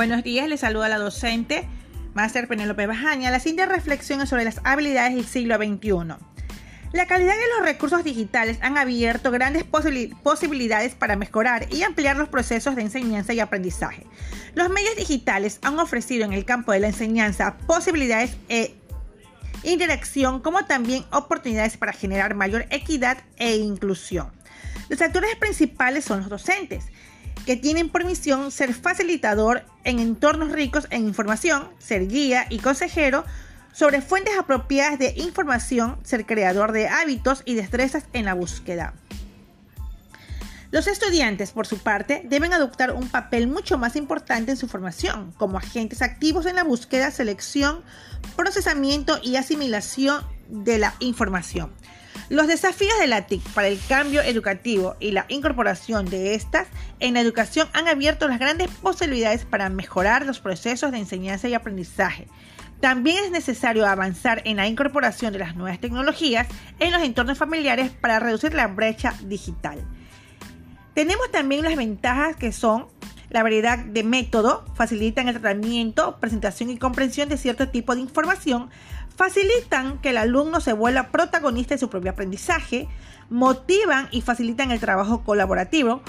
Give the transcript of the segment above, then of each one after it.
Buenos días, les saluda la docente Máster Penélope Bajaña. La siguiente reflexión es sobre las habilidades del siglo XXI. La calidad de los recursos digitales han abierto grandes posibilidades para mejorar y ampliar los procesos de enseñanza y aprendizaje. Los medios digitales han ofrecido en el campo de la enseñanza posibilidades e interacción como también oportunidades para generar mayor equidad e inclusión. Los actores principales son los docentes, que tienen por misión ser facilitador en entornos ricos en información, ser guía y consejero sobre fuentes apropiadas de información, ser creador de hábitos y destrezas en la búsqueda. Los estudiantes, por su parte, deben adoptar un papel mucho más importante en su formación, como agentes activos en la búsqueda, selección, procesamiento y asimilación de la información. Los desafíos de la TIC para el cambio educativo y la incorporación de estas en la educación han abierto las grandes posibilidades para mejorar los procesos de enseñanza y aprendizaje. También es necesario avanzar en la incorporación de las nuevas tecnologías en los entornos familiares para reducir la brecha digital. Tenemos también las ventajas que son la variedad de método, facilitan el tratamiento, presentación y comprensión de cierto tipo de información, facilitan que el alumno se vuelva protagonista de su propio aprendizaje, motivan y facilitan el trabajo colaborativo,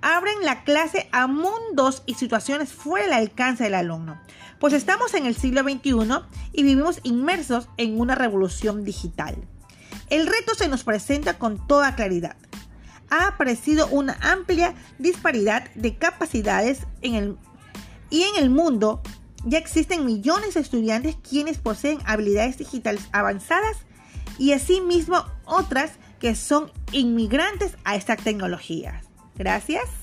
abren la clase a mundos y situaciones fuera del alcance del alumno, pues estamos en el siglo XXI y vivimos inmersos en una revolución digital. El reto se nos presenta con toda claridad. Ha aparecido una amplia disparidad de capacidades en el, y en el mundo ya existen millones de estudiantes quienes poseen habilidades digitales avanzadas y asimismo otras que son inmigrantes a estas tecnologías. Gracias.